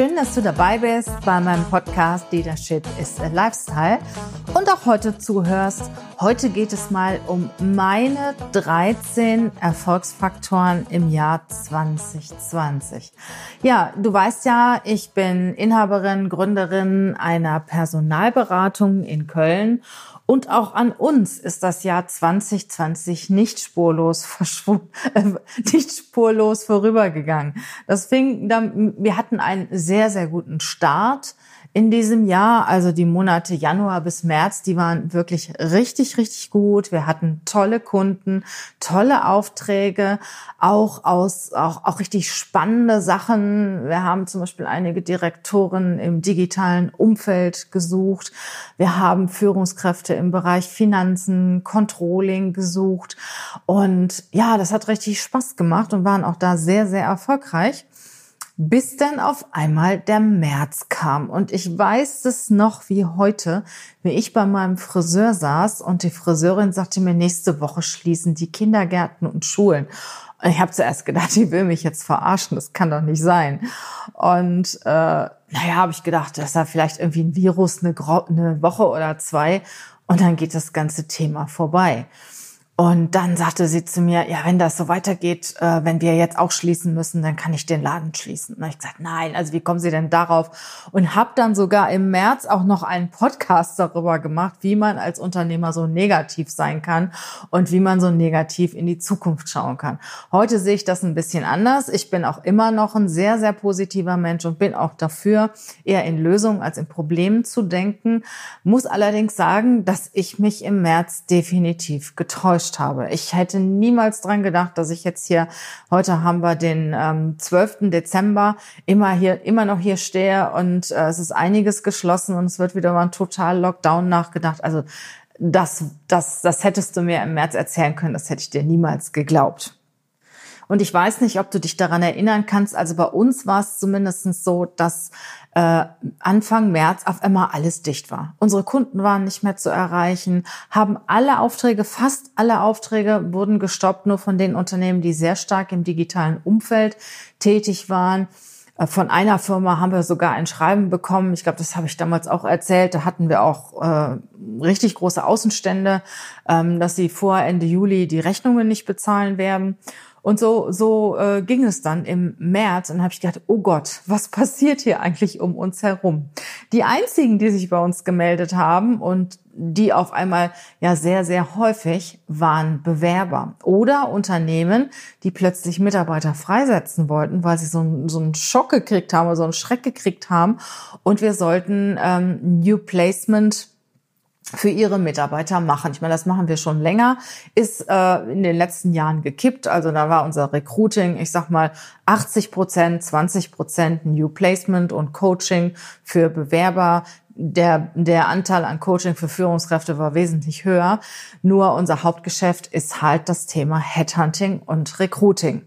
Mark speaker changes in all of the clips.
Speaker 1: Schön, dass du dabei bist bei meinem Podcast Leadership is a Lifestyle und auch heute zuhörst. Heute geht es mal um meine 13 Erfolgsfaktoren im Jahr 2020. Ja, du weißt ja, ich bin Inhaberin, Gründerin einer Personalberatung in Köln und auch an uns ist das Jahr 2020 nicht spurlos verschwunden, äh, nicht spurlos vorübergegangen. Das fing dann, wir hatten einen sehr, sehr guten Start in diesem Jahr. Also die Monate Januar bis März, die waren wirklich richtig, richtig gut. Wir hatten tolle Kunden, tolle Aufträge, auch aus, auch, auch richtig spannende Sachen. Wir haben zum Beispiel einige Direktoren im digitalen Umfeld gesucht. Wir haben Führungskräfte im Bereich Finanzen, Controlling gesucht. Und ja, das hat richtig Spaß gemacht und waren auch da sehr, sehr erfolgreich bis dann auf einmal der März kam. Und ich weiß es noch wie heute, wie ich bei meinem Friseur saß und die Friseurin sagte mir, nächste Woche schließen die Kindergärten und Schulen. Und ich habe zuerst gedacht, die will mich jetzt verarschen, das kann doch nicht sein. Und äh, naja, habe ich gedacht, das ist ja vielleicht irgendwie ein Virus, eine, eine Woche oder zwei und dann geht das ganze Thema vorbei. Und dann sagte sie zu mir, ja, wenn das so weitergeht, äh, wenn wir jetzt auch schließen müssen, dann kann ich den Laden schließen. Und ich gesagt, nein, also wie kommen Sie denn darauf? Und habe dann sogar im März auch noch einen Podcast darüber gemacht, wie man als Unternehmer so negativ sein kann und wie man so negativ in die Zukunft schauen kann. Heute sehe ich das ein bisschen anders. Ich bin auch immer noch ein sehr, sehr positiver Mensch und bin auch dafür, eher in Lösungen als in Problemen zu denken. Muss allerdings sagen, dass ich mich im März definitiv getäuscht überrascht habe. Ich hätte niemals dran gedacht, dass ich jetzt hier, heute haben wir den ähm, 12. Dezember, immer hier, immer noch hier stehe und äh, es ist einiges geschlossen und es wird wieder über einen total Lockdown nachgedacht. Also das, das, das hättest du mir im März erzählen können, das hätte ich dir niemals geglaubt. Und ich weiß nicht, ob du dich daran erinnern kannst. Also bei uns war es zumindest so, dass äh, Anfang März auf einmal alles dicht war. Unsere Kunden waren nicht mehr zu erreichen, haben alle Aufträge, fast alle Aufträge wurden gestoppt, nur von den Unternehmen, die sehr stark im digitalen Umfeld tätig waren. Äh, von einer Firma haben wir sogar ein Schreiben bekommen. Ich glaube, das habe ich damals auch erzählt. Da hatten wir auch äh, richtig große Außenstände, ähm, dass sie vor Ende Juli die Rechnungen nicht bezahlen werden. Und so, so äh, ging es dann im März und habe ich gedacht, oh Gott, was passiert hier eigentlich um uns herum? Die einzigen, die sich bei uns gemeldet haben und die auf einmal ja sehr, sehr häufig waren Bewerber oder Unternehmen, die plötzlich Mitarbeiter freisetzen wollten, weil sie so, einen, so einen Schock gekriegt haben oder so einen Schreck gekriegt haben. Und wir sollten ähm, New Placement für ihre Mitarbeiter machen. Ich meine, das machen wir schon länger, ist äh, in den letzten Jahren gekippt. Also da war unser Recruiting, ich sag mal, 80 Prozent, 20 Prozent New Placement und Coaching für Bewerber. Der, der Anteil an Coaching für Führungskräfte war wesentlich höher. Nur unser Hauptgeschäft ist halt das Thema Headhunting und Recruiting.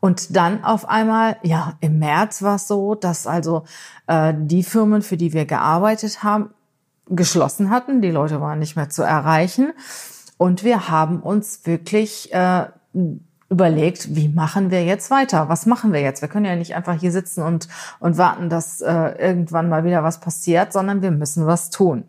Speaker 1: Und dann auf einmal, ja, im März war es so, dass also äh, die Firmen, für die wir gearbeitet haben, geschlossen hatten. Die Leute waren nicht mehr zu erreichen. Und wir haben uns wirklich äh, überlegt, wie machen wir jetzt weiter? Was machen wir jetzt? Wir können ja nicht einfach hier sitzen und, und warten, dass äh, irgendwann mal wieder was passiert, sondern wir müssen was tun.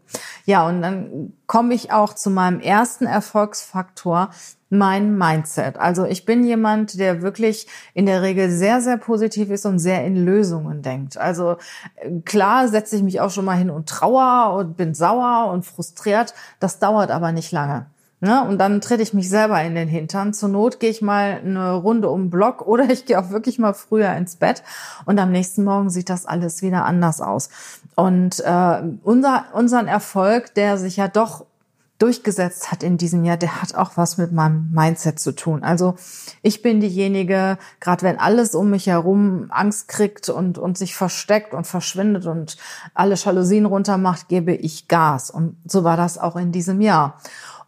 Speaker 1: Ja, und dann komme ich auch zu meinem ersten Erfolgsfaktor, mein Mindset. Also ich bin jemand, der wirklich in der Regel sehr, sehr positiv ist und sehr in Lösungen denkt. Also äh, klar setze ich mich auch schon mal hin und trauer und bin sauer und frustriert. Das dauert aber nicht lange. Ne? Und dann trete ich mich selber in den Hintern. Zur Not gehe ich mal eine Runde um den Block oder ich gehe auch wirklich mal früher ins Bett und am nächsten Morgen sieht das alles wieder anders aus. Und äh, unser, unseren Erfolg, der sich ja doch durchgesetzt hat in diesem Jahr, der hat auch was mit meinem Mindset zu tun. Also ich bin diejenige, gerade wenn alles um mich herum Angst kriegt und, und sich versteckt und verschwindet und alle Jalousien runtermacht, gebe ich Gas. Und so war das auch in diesem Jahr.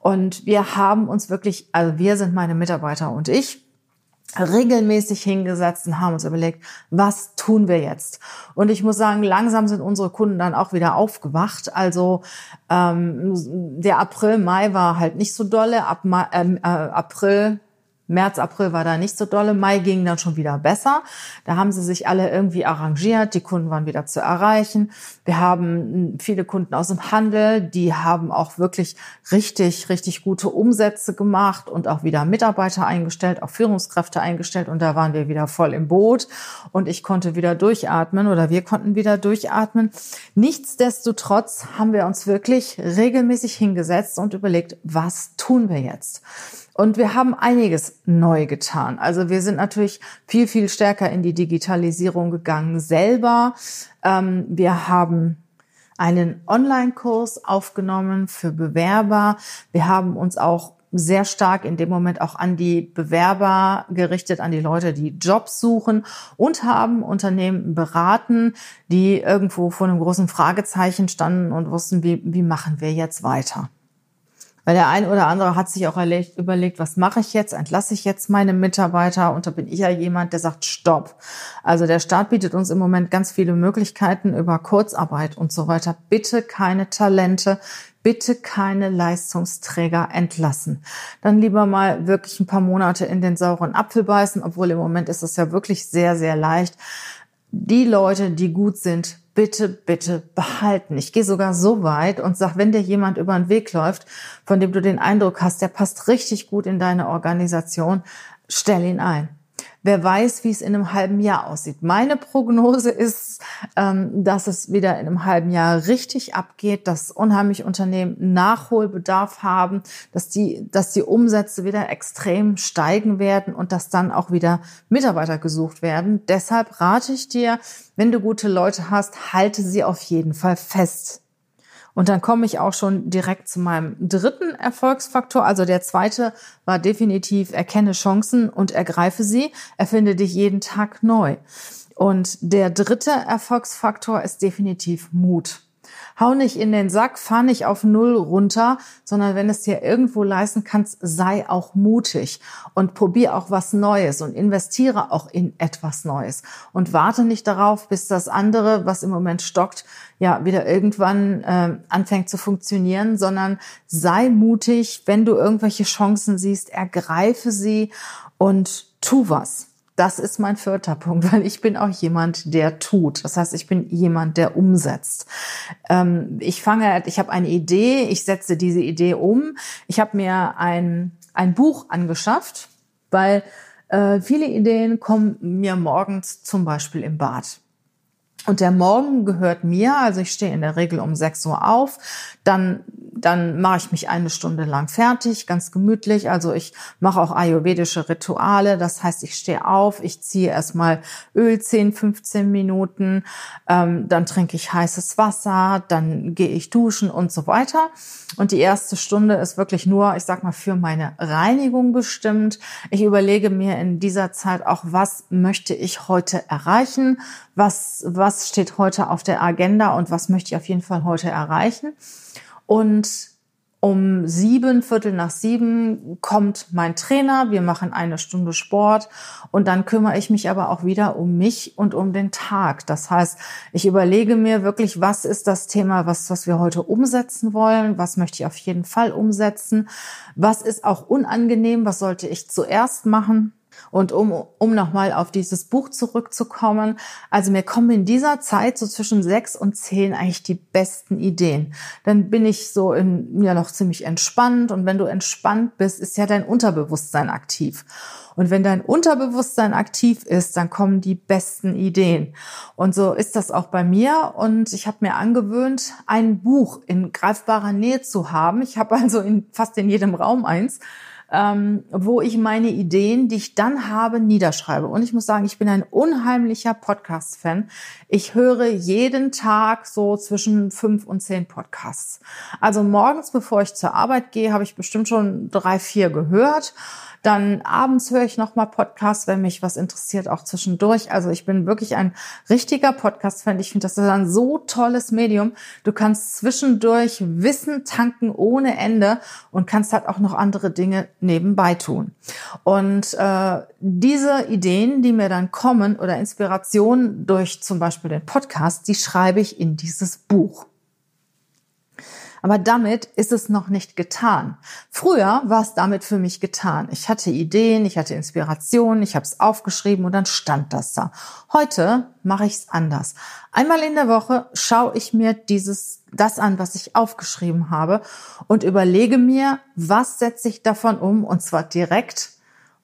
Speaker 1: Und wir haben uns wirklich, also wir sind meine Mitarbeiter und ich, regelmäßig hingesetzt und haben uns überlegt, was tun wir jetzt? Und ich muss sagen, langsam sind unsere Kunden dann auch wieder aufgewacht. Also ähm, der April, Mai war halt nicht so dolle. Ab Mai, ähm, äh, April, März, April war da nicht so dolle. Mai ging dann schon wieder besser. Da haben sie sich alle irgendwie arrangiert. Die Kunden waren wieder zu erreichen. Wir haben viele Kunden aus dem Handel, die haben auch wirklich richtig, richtig gute Umsätze gemacht und auch wieder Mitarbeiter eingestellt, auch Führungskräfte eingestellt. Und da waren wir wieder voll im Boot. Und ich konnte wieder durchatmen oder wir konnten wieder durchatmen. Nichtsdestotrotz haben wir uns wirklich regelmäßig hingesetzt und überlegt, was tun wir jetzt? Und wir haben einiges neu getan. Also wir sind natürlich viel, viel stärker in die Digitalisierung gegangen selber. Ähm, wir haben einen Online-Kurs aufgenommen für Bewerber. Wir haben uns auch sehr stark in dem Moment auch an die Bewerber gerichtet, an die Leute, die Jobs suchen und haben Unternehmen beraten, die irgendwo vor einem großen Fragezeichen standen und wussten, wie, wie machen wir jetzt weiter. Weil der ein oder andere hat sich auch überlegt, was mache ich jetzt? Entlasse ich jetzt meine Mitarbeiter? Und da bin ich ja jemand, der sagt, stopp. Also der Staat bietet uns im Moment ganz viele Möglichkeiten über Kurzarbeit und so weiter. Bitte keine Talente, bitte keine Leistungsträger entlassen. Dann lieber mal wirklich ein paar Monate in den sauren Apfel beißen, obwohl im Moment ist es ja wirklich sehr, sehr leicht. Die Leute, die gut sind, bitte, bitte behalten. Ich gehe sogar so weit und sag, wenn dir jemand über den Weg läuft, von dem du den Eindruck hast, der passt richtig gut in deine Organisation, stell ihn ein. Wer weiß, wie es in einem halben Jahr aussieht. Meine Prognose ist, ähm, dass es wieder in einem halben Jahr richtig abgeht, dass unheimlich Unternehmen Nachholbedarf haben, dass die, dass die Umsätze wieder extrem steigen werden und dass dann auch wieder Mitarbeiter gesucht werden. Deshalb rate ich dir, wenn du gute Leute hast, halte sie auf jeden Fall fest. Und dann komme ich auch schon direkt zu meinem dritten Erfolgsfaktor. Also der zweite war definitiv erkenne Chancen und ergreife sie. Erfinde dich jeden Tag neu. Und der dritte Erfolgsfaktor ist definitiv Mut. Hau nicht in den Sack, fahr nicht auf Null runter, sondern wenn es dir irgendwo leisten kannst, sei auch mutig und probier auch was Neues und investiere auch in etwas Neues und warte nicht darauf, bis das andere, was im Moment stockt, ja wieder irgendwann äh, anfängt zu funktionieren, sondern sei mutig, wenn du irgendwelche Chancen siehst, ergreife sie und tu was. Das ist mein vierter Punkt, weil ich bin auch jemand, der tut. Das heißt, ich bin jemand, der umsetzt. Ähm, ich fange, ich habe eine Idee, ich setze diese Idee um. Ich habe mir ein, ein Buch angeschafft, weil äh, viele Ideen kommen mir morgens zum Beispiel im Bad. Und der Morgen gehört mir, also ich stehe in der Regel um 6 Uhr auf, dann dann mache ich mich eine Stunde lang fertig, ganz gemütlich. Also ich mache auch ayurvedische Rituale. Das heißt, ich stehe auf, ich ziehe erstmal Öl 10, 15 Minuten, ähm, dann trinke ich heißes Wasser, dann gehe ich duschen und so weiter. Und die erste Stunde ist wirklich nur, ich sag mal, für meine Reinigung bestimmt. Ich überlege mir in dieser Zeit auch, was möchte ich heute erreichen? Was, was steht heute auf der Agenda und was möchte ich auf jeden Fall heute erreichen? Und um sieben, Viertel nach sieben kommt mein Trainer. Wir machen eine Stunde Sport und dann kümmere ich mich aber auch wieder um mich und um den Tag. Das heißt, ich überlege mir wirklich, was ist das Thema, was, was wir heute umsetzen wollen? Was möchte ich auf jeden Fall umsetzen? Was ist auch unangenehm? Was sollte ich zuerst machen? Und um, um nochmal auf dieses Buch zurückzukommen, also mir kommen in dieser Zeit so zwischen sechs und zehn eigentlich die besten Ideen. Dann bin ich so in, ja noch ziemlich entspannt und wenn du entspannt bist, ist ja dein Unterbewusstsein aktiv. Und wenn dein Unterbewusstsein aktiv ist, dann kommen die besten Ideen. Und so ist das auch bei mir. Und ich habe mir angewöhnt, ein Buch in greifbarer Nähe zu haben. Ich habe also in, fast in jedem Raum eins ähm, wo ich meine Ideen, die ich dann habe, niederschreibe. Und ich muss sagen, ich bin ein unheimlicher Podcast-Fan. Ich höre jeden Tag so zwischen fünf und zehn Podcasts. Also morgens, bevor ich zur Arbeit gehe, habe ich bestimmt schon drei, vier gehört. Dann abends höre ich nochmal Podcasts, wenn mich was interessiert, auch zwischendurch. Also ich bin wirklich ein richtiger Podcast-Fan. Ich finde, das ist ein so tolles Medium. Du kannst zwischendurch Wissen tanken ohne Ende und kannst halt auch noch andere Dinge nebenbei tun. Und äh, diese Ideen, die mir dann kommen oder Inspiration durch zum Beispiel den Podcast, die schreibe ich in dieses Buch. Aber damit ist es noch nicht getan. Früher war es damit für mich getan. Ich hatte Ideen, ich hatte Inspirationen, ich habe es aufgeschrieben und dann stand das da. Heute mache ich es anders. Einmal in der Woche schaue ich mir dieses das an, was ich aufgeschrieben habe und überlege mir, was setze ich davon um und zwar direkt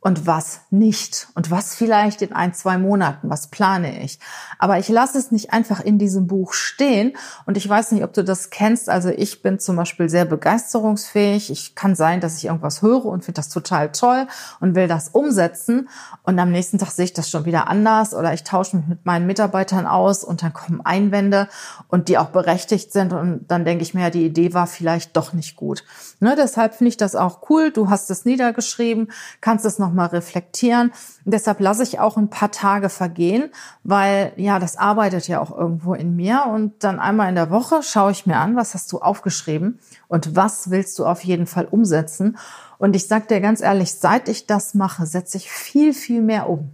Speaker 1: und was nicht und was vielleicht in ein, zwei Monaten, was plane ich. Aber ich lasse es nicht einfach in diesem Buch stehen und ich weiß nicht, ob du das kennst. Also ich bin zum Beispiel sehr begeisterungsfähig. Ich kann sein, dass ich irgendwas höre und finde das total toll und will das umsetzen und am nächsten Tag sehe ich das schon wieder anders oder ich tausche mich mit meinen Mitarbeitern aus und dann kommen Einwände und die auch berechtigt sind und dann denke ich mir, ja, die Idee war vielleicht doch nicht gut. Ne, deshalb finde ich das auch cool. Du hast es niedergeschrieben, kannst es noch nochmal reflektieren. Und deshalb lasse ich auch ein paar Tage vergehen, weil ja, das arbeitet ja auch irgendwo in mir. Und dann einmal in der Woche schaue ich mir an, was hast du aufgeschrieben und was willst du auf jeden Fall umsetzen. Und ich sage dir ganz ehrlich, seit ich das mache, setze ich viel, viel mehr um.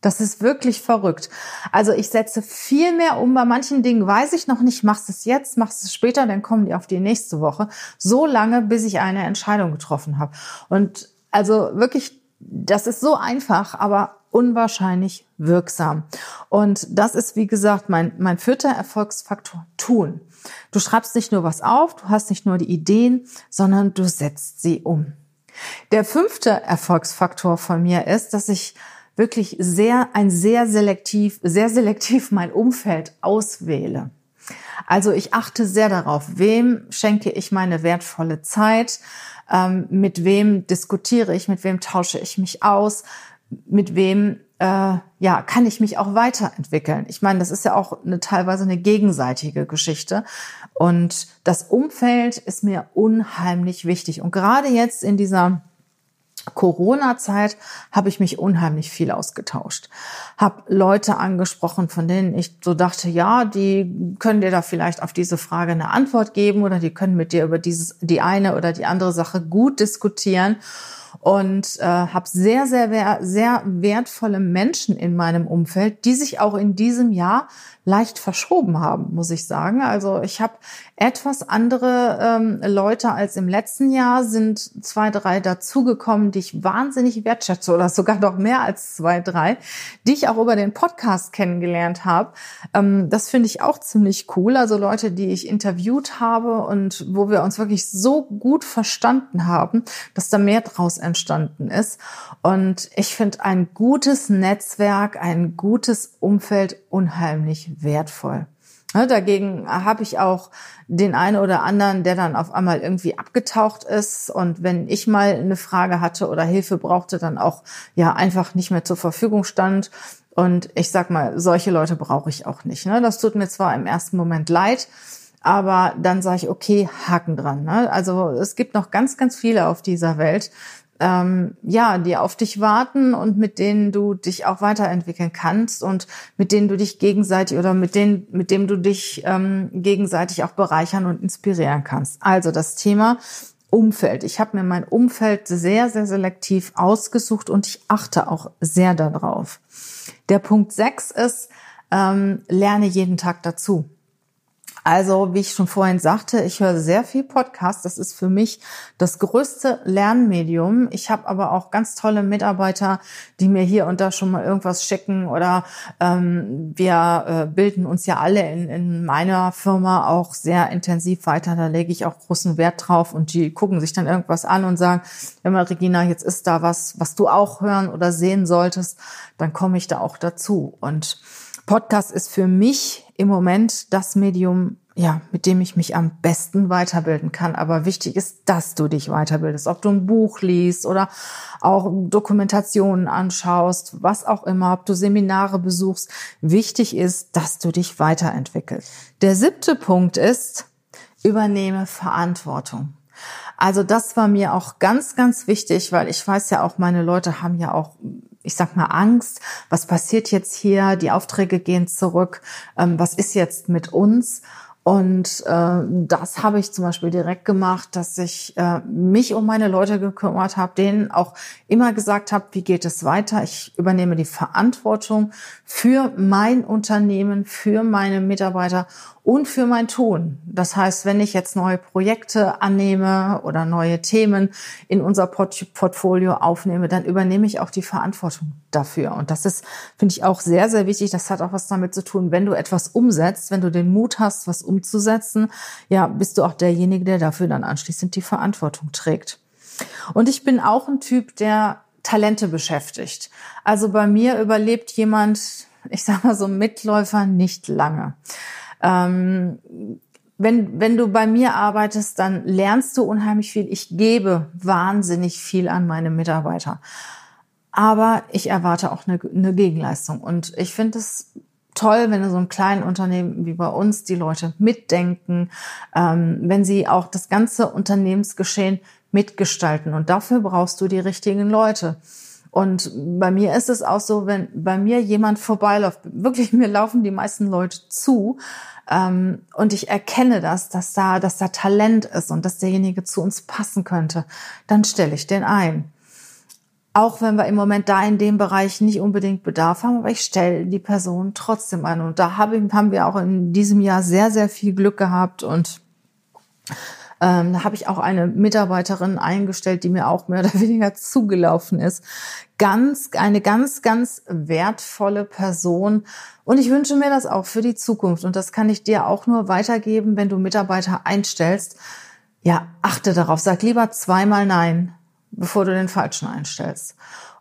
Speaker 1: Das ist wirklich verrückt. Also ich setze viel mehr um. Bei manchen Dingen weiß ich noch nicht, machst es jetzt, machst es später, dann kommen die auf die nächste Woche. So lange, bis ich eine Entscheidung getroffen habe. Und also wirklich das ist so einfach, aber unwahrscheinlich wirksam. Und das ist, wie gesagt, mein, mein vierter Erfolgsfaktor, tun. Du schreibst nicht nur was auf, du hast nicht nur die Ideen, sondern du setzt sie um. Der fünfte Erfolgsfaktor von mir ist, dass ich wirklich sehr, ein sehr selektiv, sehr selektiv mein Umfeld auswähle. Also ich achte sehr darauf, wem schenke ich meine wertvolle Zeit, ähm, mit wem diskutiere ich, mit wem tausche ich mich aus, mit wem äh, ja kann ich mich auch weiterentwickeln. Ich meine, das ist ja auch eine teilweise eine gegenseitige Geschichte und das Umfeld ist mir unheimlich wichtig und gerade jetzt in dieser Corona-Zeit habe ich mich unheimlich viel ausgetauscht. Habe Leute angesprochen, von denen ich so dachte, ja, die können dir da vielleicht auf diese Frage eine Antwort geben oder die können mit dir über dieses, die eine oder die andere Sache gut diskutieren und äh, habe sehr, sehr, sehr wertvolle Menschen in meinem Umfeld, die sich auch in diesem Jahr leicht verschoben haben, muss ich sagen. Also ich habe etwas andere ähm, Leute als im letzten Jahr, sind zwei, drei dazugekommen, die ich wahnsinnig wertschätze oder sogar noch mehr als zwei, drei, die ich auch über den Podcast kennengelernt habe. Ähm, das finde ich auch ziemlich cool. Also Leute, die ich interviewt habe und wo wir uns wirklich so gut verstanden haben, dass da mehr draus entstanden ist. Und ich finde ein gutes Netzwerk, ein gutes Umfeld unheimlich wertvoll. dagegen habe ich auch den einen oder anderen, der dann auf einmal irgendwie abgetaucht ist und wenn ich mal eine Frage hatte oder Hilfe brauchte, dann auch ja einfach nicht mehr zur Verfügung stand. Und ich sag mal, solche Leute brauche ich auch nicht. Ne? Das tut mir zwar im ersten Moment leid, aber dann sage ich, okay, Haken dran. Ne? Also es gibt noch ganz, ganz viele auf dieser Welt, ähm, ja, die auf dich warten und mit denen du dich auch weiterentwickeln kannst und mit denen du dich gegenseitig oder mit denen, mit dem du dich ähm, gegenseitig auch bereichern und inspirieren kannst. Also das Thema Umfeld. Ich habe mir mein Umfeld sehr, sehr selektiv ausgesucht und ich achte auch sehr darauf. Der Punkt sechs ist, ähm, lerne jeden Tag dazu. Also, wie ich schon vorhin sagte, ich höre sehr viel Podcast. Das ist für mich das größte Lernmedium. Ich habe aber auch ganz tolle Mitarbeiter, die mir hier und da schon mal irgendwas schicken oder ähm, wir äh, bilden uns ja alle in, in meiner Firma auch sehr intensiv weiter. Da lege ich auch großen Wert drauf und die gucken sich dann irgendwas an und sagen, wenn mal Regina, jetzt ist da was, was du auch hören oder sehen solltest, dann komme ich da auch dazu. Und Podcast ist für mich im Moment das Medium, ja, mit dem ich mich am besten weiterbilden kann. Aber wichtig ist, dass du dich weiterbildest. Ob du ein Buch liest oder auch Dokumentationen anschaust, was auch immer, ob du Seminare besuchst. Wichtig ist, dass du dich weiterentwickelst. Der siebte Punkt ist, übernehme Verantwortung. Also das war mir auch ganz, ganz wichtig, weil ich weiß ja auch, meine Leute haben ja auch ich sag mal, Angst. Was passiert jetzt hier? Die Aufträge gehen zurück. Ähm, was ist jetzt mit uns? Und äh, das habe ich zum Beispiel direkt gemacht, dass ich äh, mich um meine Leute gekümmert habe, denen auch immer gesagt habe, wie geht es weiter. Ich übernehme die Verantwortung für mein Unternehmen, für meine Mitarbeiter und für mein Tun. Das heißt, wenn ich jetzt neue Projekte annehme oder neue Themen in unser Port Portfolio aufnehme, dann übernehme ich auch die Verantwortung dafür. Und das ist, finde ich, auch sehr, sehr wichtig. Das hat auch was damit zu tun, wenn du etwas umsetzt, wenn du den Mut hast, was umzusetzen, ja, bist du auch derjenige, der dafür dann anschließend die Verantwortung trägt. Und ich bin auch ein Typ, der Talente beschäftigt. Also bei mir überlebt jemand, ich sage mal so Mitläufer nicht lange. Ähm, wenn, wenn du bei mir arbeitest, dann lernst du unheimlich viel. Ich gebe wahnsinnig viel an meine Mitarbeiter. Aber ich erwarte auch eine, eine Gegenleistung. Und ich finde es toll, wenn in so einem kleinen Unternehmen wie bei uns die Leute mitdenken, ähm, wenn sie auch das ganze Unternehmensgeschehen mitgestalten. Und dafür brauchst du die richtigen Leute. Und bei mir ist es auch so, wenn bei mir jemand vorbeiläuft, wirklich mir laufen die meisten Leute zu, ähm, und ich erkenne das, dass da, dass da Talent ist und dass derjenige zu uns passen könnte, dann stelle ich den ein. Auch wenn wir im Moment da in dem Bereich nicht unbedingt Bedarf haben, aber ich stelle die Person trotzdem ein. Und da haben wir auch in diesem Jahr sehr, sehr viel Glück gehabt und ähm, da habe ich auch eine Mitarbeiterin eingestellt, die mir auch mehr oder weniger zugelaufen ist. Ganz, eine ganz, ganz wertvolle Person. Und ich wünsche mir das auch für die Zukunft. Und das kann ich dir auch nur weitergeben, wenn du Mitarbeiter einstellst. Ja, achte darauf. Sag lieber zweimal Nein, bevor du den Falschen einstellst.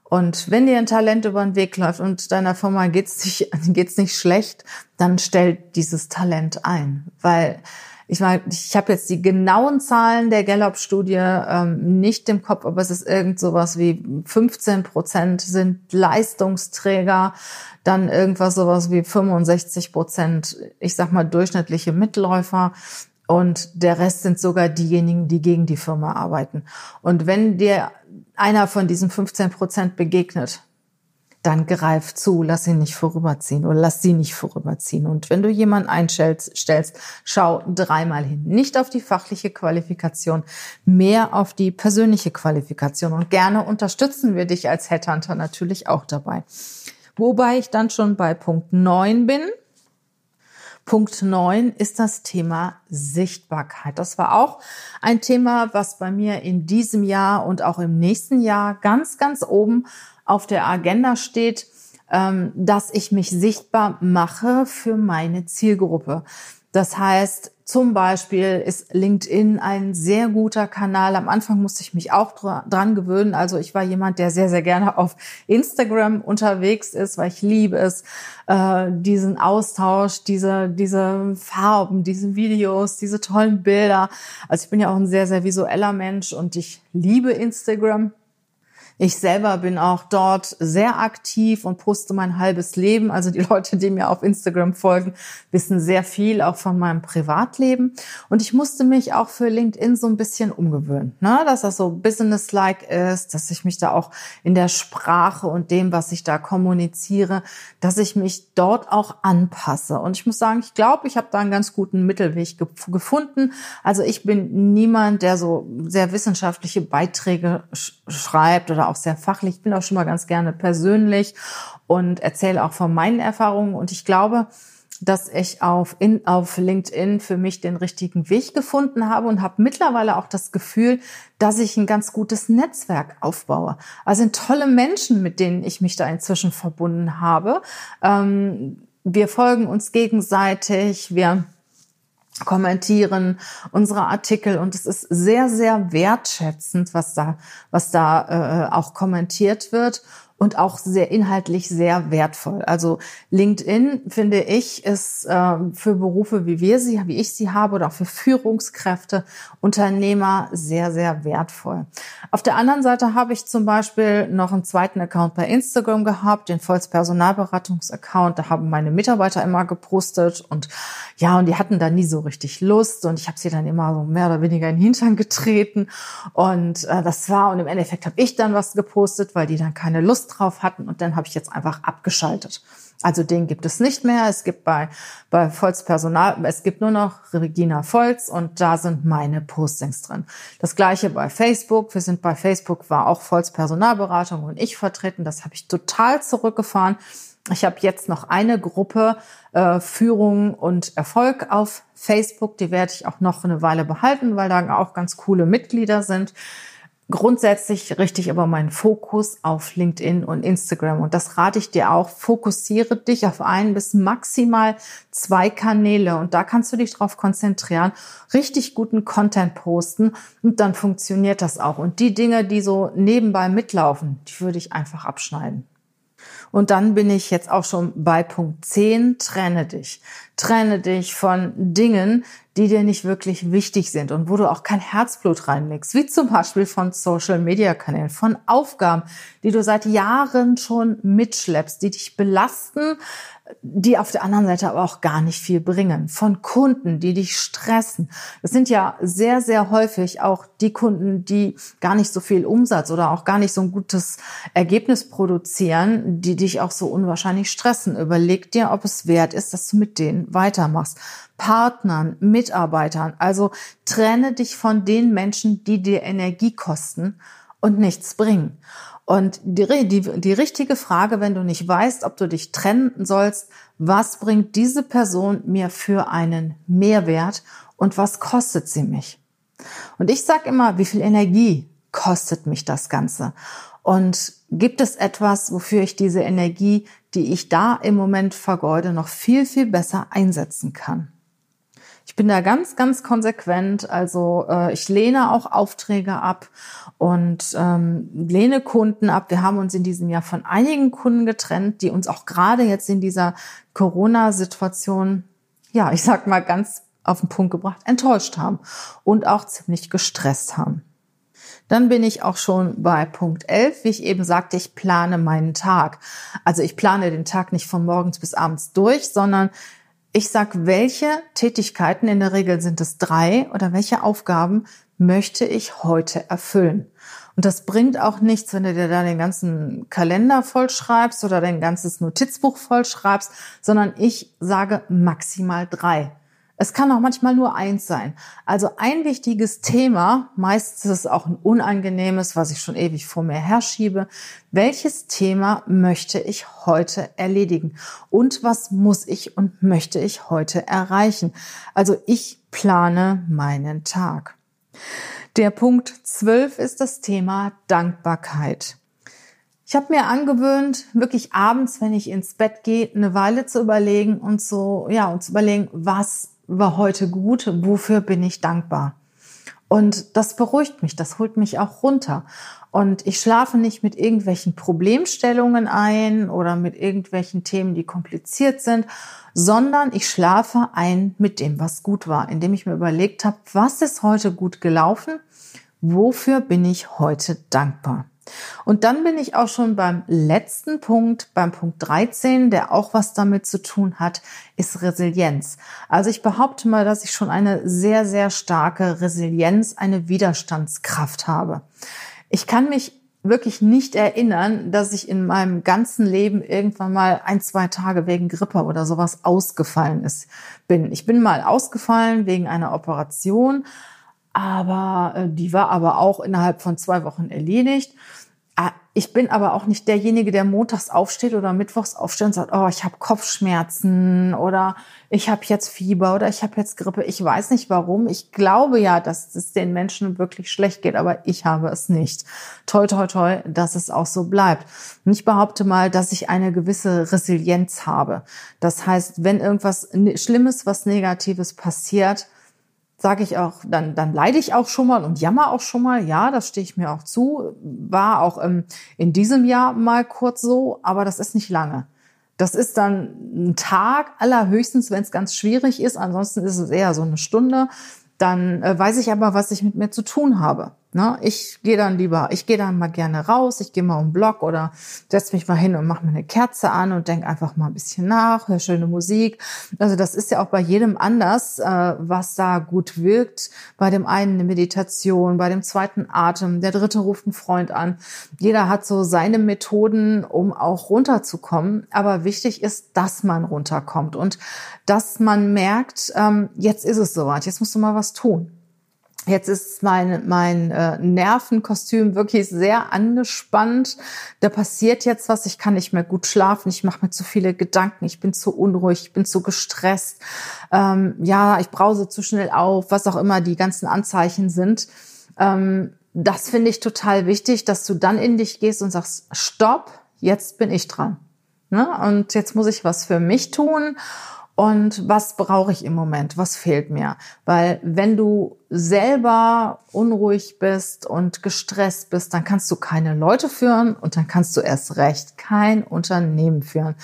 Speaker 1: Und wenn dir ein Talent über den Weg läuft und deiner Firma geht's nicht, geht's nicht schlecht, dann stell dieses Talent ein. Weil ich meine, ich habe jetzt die genauen Zahlen der Gallup-Studie ähm, nicht im Kopf, aber es ist irgend sowas wie 15 Prozent sind Leistungsträger, dann irgendwas sowas wie 65 Prozent, ich sag mal, durchschnittliche Mitläufer. Und der Rest sind sogar diejenigen, die gegen die Firma arbeiten. Und wenn dir einer von diesen 15 Prozent begegnet, dann greif zu, lass ihn nicht vorüberziehen oder lass sie nicht vorüberziehen. Und wenn du jemanden einstellst, stellst, schau dreimal hin. Nicht auf die fachliche Qualifikation, mehr auf die persönliche Qualifikation. Und gerne unterstützen wir dich als Headhunter natürlich auch dabei. Wobei ich dann schon bei Punkt 9 bin. Punkt 9 ist das Thema Sichtbarkeit. Das war auch ein Thema, was bei mir in diesem Jahr und auch im nächsten Jahr ganz, ganz oben auf der Agenda steht, ähm, dass ich mich sichtbar mache für meine Zielgruppe. Das heißt, zum Beispiel ist LinkedIn ein sehr guter Kanal. Am Anfang musste ich mich auch dran gewöhnen. Also ich war jemand, der sehr, sehr gerne auf Instagram unterwegs ist, weil ich liebe es, äh, diesen Austausch, diese, diese Farben, diese Videos, diese tollen Bilder. Also ich bin ja auch ein sehr, sehr visueller Mensch und ich liebe Instagram. Ich selber bin auch dort sehr aktiv und poste mein halbes Leben. Also die Leute, die mir auf Instagram folgen, wissen sehr viel auch von meinem Privatleben. Und ich musste mich auch für LinkedIn so ein bisschen umgewöhnen, ne? dass das so business-like ist, dass ich mich da auch in der Sprache und dem, was ich da kommuniziere, dass ich mich dort auch anpasse. Und ich muss sagen, ich glaube, ich habe da einen ganz guten Mittelweg ge gefunden. Also ich bin niemand, der so sehr wissenschaftliche Beiträge sch schreibt oder oder auch sehr fachlich. Ich bin auch schon mal ganz gerne persönlich und erzähle auch von meinen Erfahrungen. Und ich glaube, dass ich auf, in, auf LinkedIn für mich den richtigen Weg gefunden habe und habe mittlerweile auch das Gefühl, dass ich ein ganz gutes Netzwerk aufbaue. Also sind tolle Menschen, mit denen ich mich da inzwischen verbunden habe. Ähm, wir folgen uns gegenseitig, wir kommentieren unsere Artikel und es ist sehr, sehr wertschätzend, was da, was da äh, auch kommentiert wird. Und auch sehr inhaltlich sehr wertvoll. Also LinkedIn finde ich ist äh, für Berufe wie wir sie, wie ich sie habe oder auch für Führungskräfte, Unternehmer sehr sehr wertvoll. Auf der anderen Seite habe ich zum Beispiel noch einen zweiten Account bei Instagram gehabt, den Volks Personalberatungsaccount. Da haben meine Mitarbeiter immer gepostet und ja und die hatten da nie so richtig Lust und ich habe sie dann immer so mehr oder weniger in den Hintern getreten und äh, das war und im Endeffekt habe ich dann was gepostet, weil die dann keine Lust drauf hatten und dann habe ich jetzt einfach abgeschaltet. Also den gibt es nicht mehr. Es gibt bei, bei Volz Personal, es gibt nur noch Regina Volz und da sind meine Postings drin. Das gleiche bei Facebook. Wir sind bei Facebook, war auch Volz Personalberatung und ich vertreten. Das habe ich total zurückgefahren. Ich habe jetzt noch eine Gruppe äh, Führung und Erfolg auf Facebook. Die werde ich auch noch eine Weile behalten, weil da auch ganz coole Mitglieder sind. Grundsätzlich richte ich aber meinen Fokus auf LinkedIn und Instagram und das rate ich dir auch. Fokussiere dich auf ein bis maximal zwei Kanäle und da kannst du dich drauf konzentrieren, richtig guten Content posten und dann funktioniert das auch. Und die Dinge, die so nebenbei mitlaufen, die würde ich einfach abschneiden. Und dann bin ich jetzt auch schon bei Punkt 10, trenne dich. Trenne dich von Dingen, die dir nicht wirklich wichtig sind und wo du auch kein Herzblut reinlegst, wie zum Beispiel von Social Media Kanälen, von Aufgaben, die du seit Jahren schon mitschleppst, die dich belasten, die auf der anderen Seite aber auch gar nicht viel bringen. Von Kunden, die dich stressen. Das sind ja sehr, sehr häufig auch die Kunden, die gar nicht so viel Umsatz oder auch gar nicht so ein gutes Ergebnis produzieren, die dich auch so unwahrscheinlich stressen. Überleg dir, ob es wert ist, dass du mit denen weitermachst. Partnern, Mitarbeitern. Also trenne dich von den Menschen, die dir Energie kosten und nichts bringen. Und die, die, die richtige Frage, wenn du nicht weißt, ob du dich trennen sollst, was bringt diese Person mir für einen Mehrwert und was kostet sie mich? Und ich sage immer, wie viel Energie kostet mich das Ganze? Und gibt es etwas, wofür ich diese Energie, die ich da im Moment vergeude, noch viel, viel besser einsetzen kann? Ich bin da ganz, ganz konsequent. Also äh, ich lehne auch Aufträge ab und ähm, lehne Kunden ab. Wir haben uns in diesem Jahr von einigen Kunden getrennt, die uns auch gerade jetzt in dieser Corona-Situation, ja, ich sag mal ganz auf den Punkt gebracht, enttäuscht haben und auch ziemlich gestresst haben. Dann bin ich auch schon bei Punkt 11, wie ich eben sagte, ich plane meinen Tag. Also ich plane den Tag nicht von morgens bis abends durch, sondern ich sag, welche Tätigkeiten, in der Regel sind es drei, oder welche Aufgaben möchte ich heute erfüllen? Und das bringt auch nichts, wenn du dir da den ganzen Kalender vollschreibst oder dein ganzes Notizbuch vollschreibst, sondern ich sage maximal drei. Es kann auch manchmal nur eins sein. Also ein wichtiges Thema, meistens ist es auch ein unangenehmes, was ich schon ewig vor mir herschiebe. Welches Thema möchte ich heute erledigen? Und was muss ich und möchte ich heute erreichen? Also ich plane meinen Tag. Der Punkt 12 ist das Thema Dankbarkeit. Ich habe mir angewöhnt, wirklich abends, wenn ich ins Bett gehe, eine Weile zu überlegen und so, ja, und zu überlegen, was war heute gut, wofür bin ich dankbar? Und das beruhigt mich, das holt mich auch runter. Und ich schlafe nicht mit irgendwelchen Problemstellungen ein oder mit irgendwelchen Themen, die kompliziert sind, sondern ich schlafe ein mit dem, was gut war, indem ich mir überlegt habe, was ist heute gut gelaufen, wofür bin ich heute dankbar. Und dann bin ich auch schon beim letzten Punkt, beim Punkt 13, der auch was damit zu tun hat, ist Resilienz. Also ich behaupte mal, dass ich schon eine sehr, sehr starke Resilienz, eine Widerstandskraft habe. Ich kann mich wirklich nicht erinnern, dass ich in meinem ganzen Leben irgendwann mal ein, zwei Tage wegen Grippe oder sowas ausgefallen ist, bin. Ich bin mal ausgefallen wegen einer Operation, aber äh, die war aber auch innerhalb von zwei Wochen erledigt. Ah, ich bin aber auch nicht derjenige, der montags aufsteht oder mittwochs aufsteht und sagt, oh, ich habe Kopfschmerzen oder ich habe jetzt Fieber oder ich habe jetzt Grippe. Ich weiß nicht warum. Ich glaube ja, dass es den Menschen wirklich schlecht geht, aber ich habe es nicht. Toi, toi, toi, dass es auch so bleibt. Und ich behaupte mal, dass ich eine gewisse Resilienz habe. Das heißt, wenn irgendwas Schlimmes, was Negatives passiert, sage ich auch, dann, dann leide ich auch schon mal und jammer auch schon mal. Ja, das stehe ich mir auch zu. War auch ähm, in diesem Jahr mal kurz so, aber das ist nicht lange. Das ist dann ein Tag, allerhöchstens, wenn es ganz schwierig ist. Ansonsten ist es eher so eine Stunde. Dann äh, weiß ich aber, was ich mit mir zu tun habe. Ne? Ich gehe dann lieber, ich gehe dann mal gerne raus, ich gehe mal um den Block oder setze mich mal hin und mache mir eine Kerze an und denke einfach mal ein bisschen nach, höre schöne Musik. Also das ist ja auch bei jedem anders, äh, was da gut wirkt. Bei dem einen eine Meditation, bei dem zweiten Atem, der dritte ruft einen Freund an. Jeder hat so seine Methoden, um auch runterzukommen. Aber wichtig ist, dass man runterkommt und dass man merkt, ähm, jetzt ist es soweit, jetzt musst du mal was tun. Jetzt ist mein, mein äh, Nervenkostüm wirklich sehr angespannt. Da passiert jetzt was. Ich kann nicht mehr gut schlafen. Ich mache mir zu viele Gedanken. Ich bin zu unruhig. Ich bin zu gestresst. Ähm, ja, ich brause zu schnell auf. Was auch immer die ganzen Anzeichen sind. Ähm, das finde ich total wichtig, dass du dann in dich gehst und sagst, stopp, jetzt bin ich dran. Ne? Und jetzt muss ich was für mich tun und was brauche ich im Moment, was fehlt mir. Weil wenn du selber unruhig bist und gestresst bist, dann kannst du keine Leute führen und dann kannst du erst recht kein Unternehmen führen.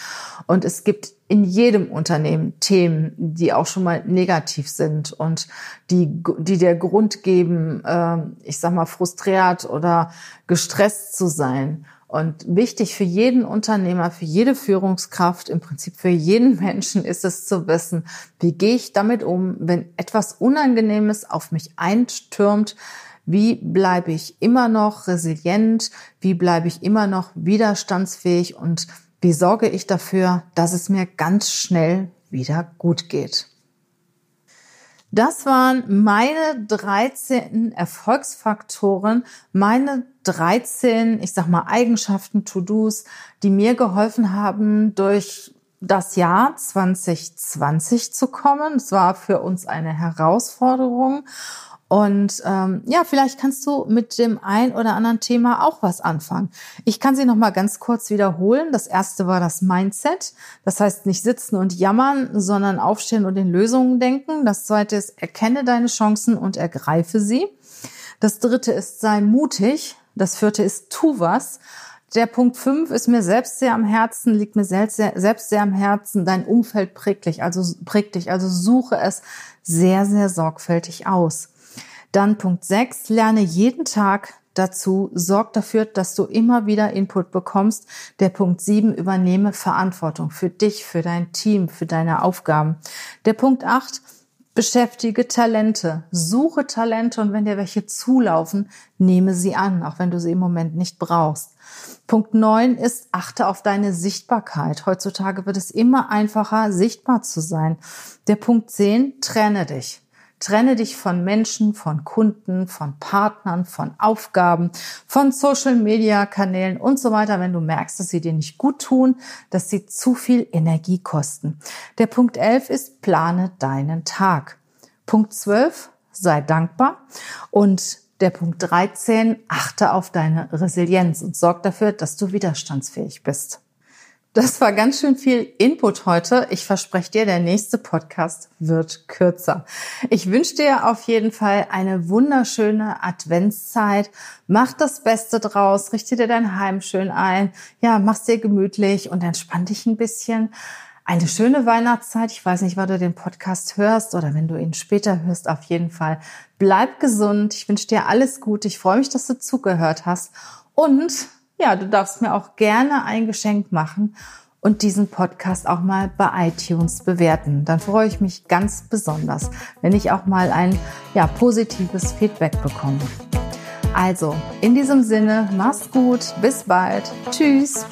Speaker 1: Und es gibt in jedem Unternehmen Themen, die auch schon mal negativ sind und die, die der Grund geben, äh, ich sag mal, frustriert oder gestresst zu sein. Und wichtig für jeden Unternehmer, für jede Führungskraft, im Prinzip für jeden Menschen ist es zu wissen, wie gehe ich damit um, wenn etwas Unangenehmes auf mich einstürmt, wie bleibe ich immer noch resilient, wie bleibe ich immer noch widerstandsfähig? Und wie sorge ich dafür, dass es mir ganz schnell wieder gut geht. Das waren meine 13 Erfolgsfaktoren, meine 13, ich sag mal, Eigenschaften, To-Dos, die mir geholfen haben, durch das Jahr 2020 zu kommen. Es war für uns eine Herausforderung und ähm, ja, vielleicht kannst du mit dem ein oder anderen Thema auch was anfangen. Ich kann sie noch mal ganz kurz wiederholen. Das erste war das Mindset. Das heißt nicht sitzen und jammern, sondern aufstehen und in Lösungen denken. Das zweite ist erkenne deine Chancen und ergreife sie. Das dritte ist sei mutig. Das vierte ist tu was. Der Punkt fünf ist mir selbst sehr am Herzen, liegt mir selbst sehr, selbst sehr am Herzen. Dein Umfeld prägt dich, also prägt dich, also suche es sehr, sehr sorgfältig aus. Dann Punkt 6, lerne jeden Tag dazu, sorg dafür, dass du immer wieder Input bekommst. Der Punkt 7, übernehme Verantwortung für dich, für dein Team, für deine Aufgaben. Der Punkt 8, beschäftige Talente, suche Talente und wenn dir welche zulaufen, nehme sie an, auch wenn du sie im Moment nicht brauchst. Punkt 9 ist, achte auf deine Sichtbarkeit. Heutzutage wird es immer einfacher, sichtbar zu sein. Der Punkt 10, trenne dich. Trenne dich von Menschen, von Kunden, von Partnern, von Aufgaben, von Social-Media-Kanälen und so weiter, wenn du merkst, dass sie dir nicht gut tun, dass sie zu viel Energie kosten. Der Punkt 11 ist, plane deinen Tag. Punkt 12, sei dankbar. Und der Punkt 13, achte auf deine Resilienz und sorg dafür, dass du widerstandsfähig bist. Das war ganz schön viel Input heute. Ich verspreche dir, der nächste Podcast wird kürzer. Ich wünsche dir auf jeden Fall eine wunderschöne Adventszeit. Mach das Beste draus, richte dir dein Heim schön ein. Ja, mach's dir gemütlich und entspann dich ein bisschen. Eine schöne Weihnachtszeit. Ich weiß nicht, wann du den Podcast hörst oder wenn du ihn später hörst, auf jeden Fall. Bleib gesund. Ich wünsche dir alles Gute. Ich freue mich, dass du zugehört hast. Und ja, du darfst mir auch gerne ein Geschenk machen und diesen Podcast auch mal bei iTunes bewerten. Dann freue ich mich ganz besonders, wenn ich auch mal ein ja, positives Feedback bekomme. Also, in diesem Sinne, mach's gut, bis bald, tschüss.